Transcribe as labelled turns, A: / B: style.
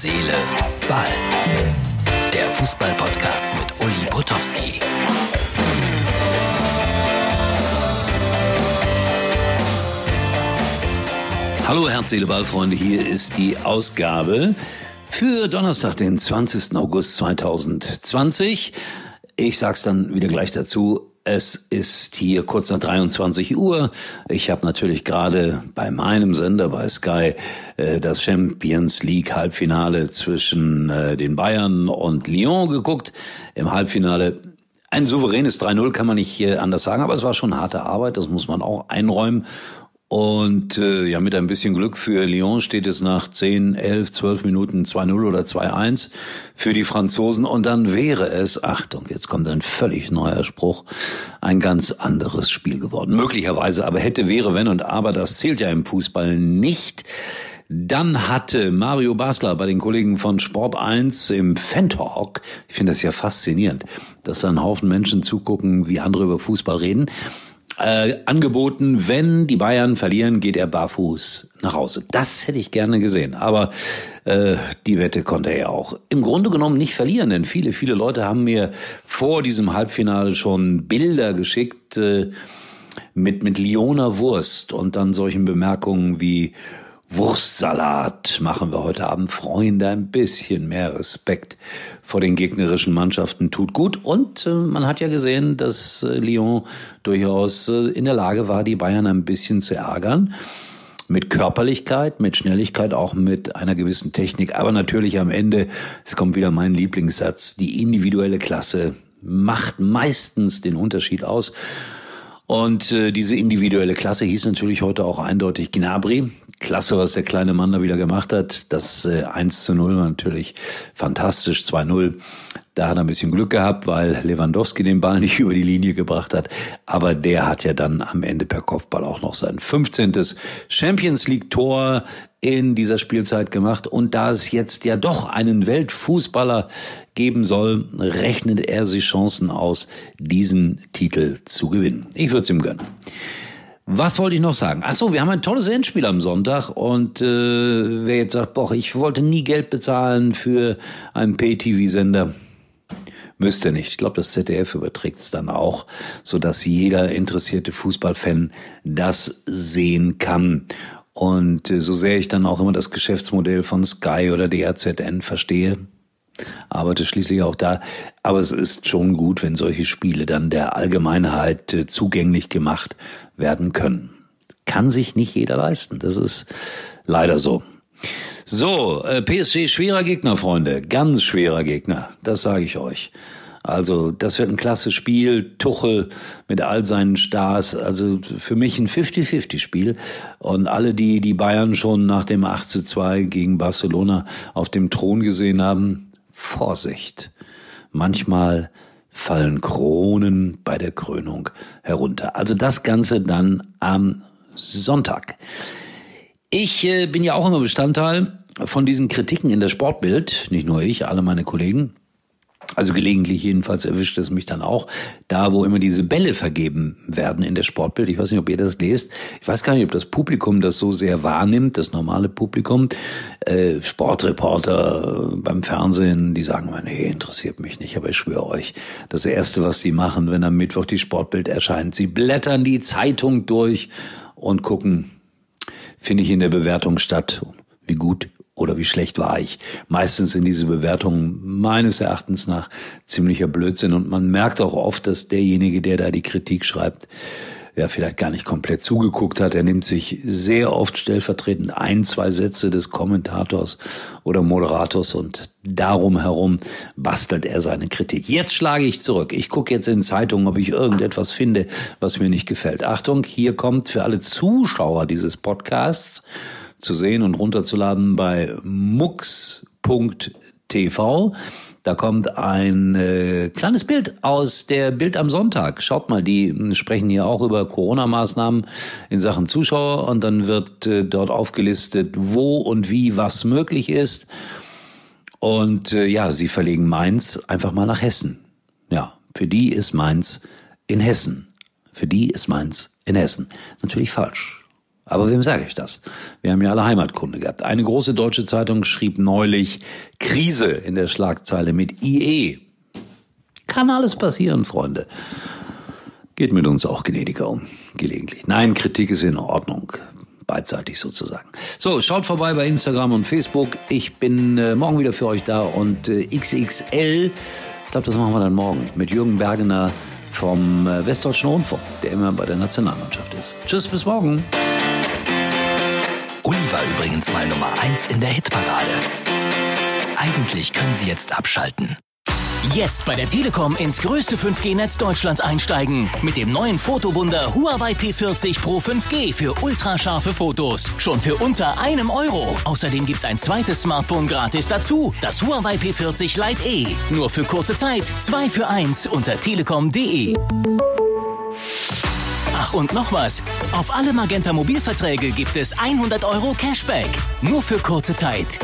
A: Seele, Ball. Der Fußball-Podcast mit Uli Potowski. Hallo Herz, Seele, Ball, Freunde. Hier ist die Ausgabe für Donnerstag, den 20. August 2020. Ich sag's dann wieder gleich dazu. Es ist hier kurz nach 23 Uhr. Ich habe natürlich gerade bei meinem Sender bei Sky äh, das Champions League Halbfinale zwischen äh, den Bayern und Lyon geguckt. Im Halbfinale ein souveränes 3-0 kann man nicht anders sagen, aber es war schon harte Arbeit, das muss man auch einräumen. Und äh, ja, mit ein bisschen Glück für Lyon steht es nach 10, 11, 12 Minuten 2-0 oder 2-1 für die Franzosen. Und dann wäre es, Achtung, jetzt kommt ein völlig neuer Spruch, ein ganz anderes Spiel geworden. Möglicherweise, aber hätte, wäre, wenn und aber, das zählt ja im Fußball nicht. Dann hatte Mario Basler bei den Kollegen von Sport 1 im Fan-Talk, ich finde das ja faszinierend, dass da ein Haufen Menschen zugucken, wie andere über Fußball reden, äh, angeboten, wenn die Bayern verlieren, geht er barfuß nach Hause. Das hätte ich gerne gesehen. Aber äh, die Wette konnte er ja auch im Grunde genommen nicht verlieren, denn viele, viele Leute haben mir vor diesem Halbfinale schon Bilder geschickt äh, mit, mit Lioner Wurst und dann solchen Bemerkungen wie Wurstsalat machen wir heute Abend. Freunde, ein bisschen mehr Respekt vor den gegnerischen Mannschaften tut gut. Und äh, man hat ja gesehen, dass äh, Lyon durchaus äh, in der Lage war, die Bayern ein bisschen zu ärgern. Mit Körperlichkeit, mit Schnelligkeit, auch mit einer gewissen Technik. Aber natürlich am Ende, es kommt wieder mein Lieblingssatz, die individuelle Klasse macht meistens den Unterschied aus. Und äh, diese individuelle Klasse hieß natürlich heute auch eindeutig Gnabry. Klasse, was der kleine Mann da wieder gemacht hat. Das äh, 1 zu 0 war natürlich fantastisch, 2-0. Da hat er ein bisschen Glück gehabt, weil Lewandowski den Ball nicht über die Linie gebracht hat. Aber der hat ja dann am Ende per Kopfball auch noch sein 15. Champions League Tor in dieser Spielzeit gemacht. Und da es jetzt ja doch einen Weltfußballer geben soll, rechnet er sich Chancen aus, diesen Titel zu gewinnen. Ich würde es ihm gönnen. Was wollte ich noch sagen? Ach so, wir haben ein tolles Endspiel am Sonntag und äh, wer jetzt sagt, boah, ich wollte nie Geld bezahlen für einen Pay-TV-Sender, müsste nicht. Ich glaube, das ZDF überträgt es dann auch, so dass jeder interessierte Fußballfan das sehen kann. Und äh, so sehr ich dann auch immer das Geschäftsmodell von Sky oder DRZN verstehe, arbeite schließlich auch da. Aber es ist schon gut, wenn solche Spiele dann der Allgemeinheit äh, zugänglich gemacht werden können. Kann sich nicht jeder leisten. Das ist leider so. So, äh, PSG schwerer Gegner, Freunde. Ganz schwerer Gegner. Das sage ich euch. Also das wird ein klasse Spiel. Tuchel mit all seinen Stars. Also für mich ein 50-50-Spiel. Und alle, die die Bayern schon nach dem 8 zu 2 gegen Barcelona auf dem Thron gesehen haben, Vorsicht. Manchmal fallen Kronen bei der Krönung herunter. Also das Ganze dann am Sonntag. Ich äh, bin ja auch immer Bestandteil von diesen Kritiken in der Sportbild, nicht nur ich, alle meine Kollegen. Also gelegentlich jedenfalls erwischt es mich dann auch, da wo immer diese Bälle vergeben werden in der Sportbild. Ich weiß nicht, ob ihr das lest. Ich weiß gar nicht, ob das Publikum das so sehr wahrnimmt, das normale Publikum. Äh, Sportreporter beim Fernsehen, die sagen immer, nee, interessiert mich nicht, aber ich schwöre euch, das Erste, was sie machen, wenn am Mittwoch die Sportbild erscheint, sie blättern die Zeitung durch und gucken, finde ich in der Bewertung statt, wie gut oder wie schlecht war ich. Meistens sind diese Bewertungen meines Erachtens nach ziemlicher Blödsinn und man merkt auch oft, dass derjenige, der da die Kritik schreibt, ja vielleicht gar nicht komplett zugeguckt hat. Er nimmt sich sehr oft stellvertretend ein, zwei Sätze des Kommentators oder Moderators und darum herum bastelt er seine Kritik. Jetzt schlage ich zurück. Ich gucke jetzt in Zeitungen, ob ich irgendetwas finde, was mir nicht gefällt. Achtung, hier kommt für alle Zuschauer dieses Podcasts zu sehen und runterzuladen bei mux.tv. Da kommt ein äh, kleines Bild aus der Bild am Sonntag. Schaut mal, die sprechen hier auch über Corona-Maßnahmen in Sachen Zuschauer und dann wird äh, dort aufgelistet, wo und wie was möglich ist. Und äh, ja, sie verlegen Mainz einfach mal nach Hessen. Ja, für die ist Mainz in Hessen. Für die ist Mainz in Hessen. Ist natürlich falsch. Aber wem sage ich das? Wir haben ja alle Heimatkunde gehabt. Eine große deutsche Zeitung schrieb neulich Krise in der Schlagzeile mit IE. Kann alles passieren, Freunde. Geht mit uns auch gnädiger um, gelegentlich. Nein, Kritik ist in Ordnung. Beidseitig sozusagen. So, schaut vorbei bei Instagram und Facebook. Ich bin äh, morgen wieder für euch da und äh, XXL, ich glaube, das machen wir dann morgen mit Jürgen Bergener vom äh, Westdeutschen Rundfunk, der immer bei der Nationalmannschaft ist. Tschüss, bis morgen.
B: War übrigens mal Nummer 1 in der Hitparade. Eigentlich können Sie jetzt abschalten. Jetzt bei der Telekom ins größte 5G-Netz Deutschlands einsteigen. Mit dem neuen Fotowunder Huawei P40 Pro 5G für ultrascharfe Fotos. Schon für unter einem Euro. Außerdem gibt's ein zweites Smartphone gratis dazu. Das Huawei P40 Lite E. Nur für kurze Zeit. Zwei für eins unter telekom.de. Ach und noch was. Auf alle Magenta Mobilverträge gibt es 100 Euro Cashback. Nur für kurze Zeit.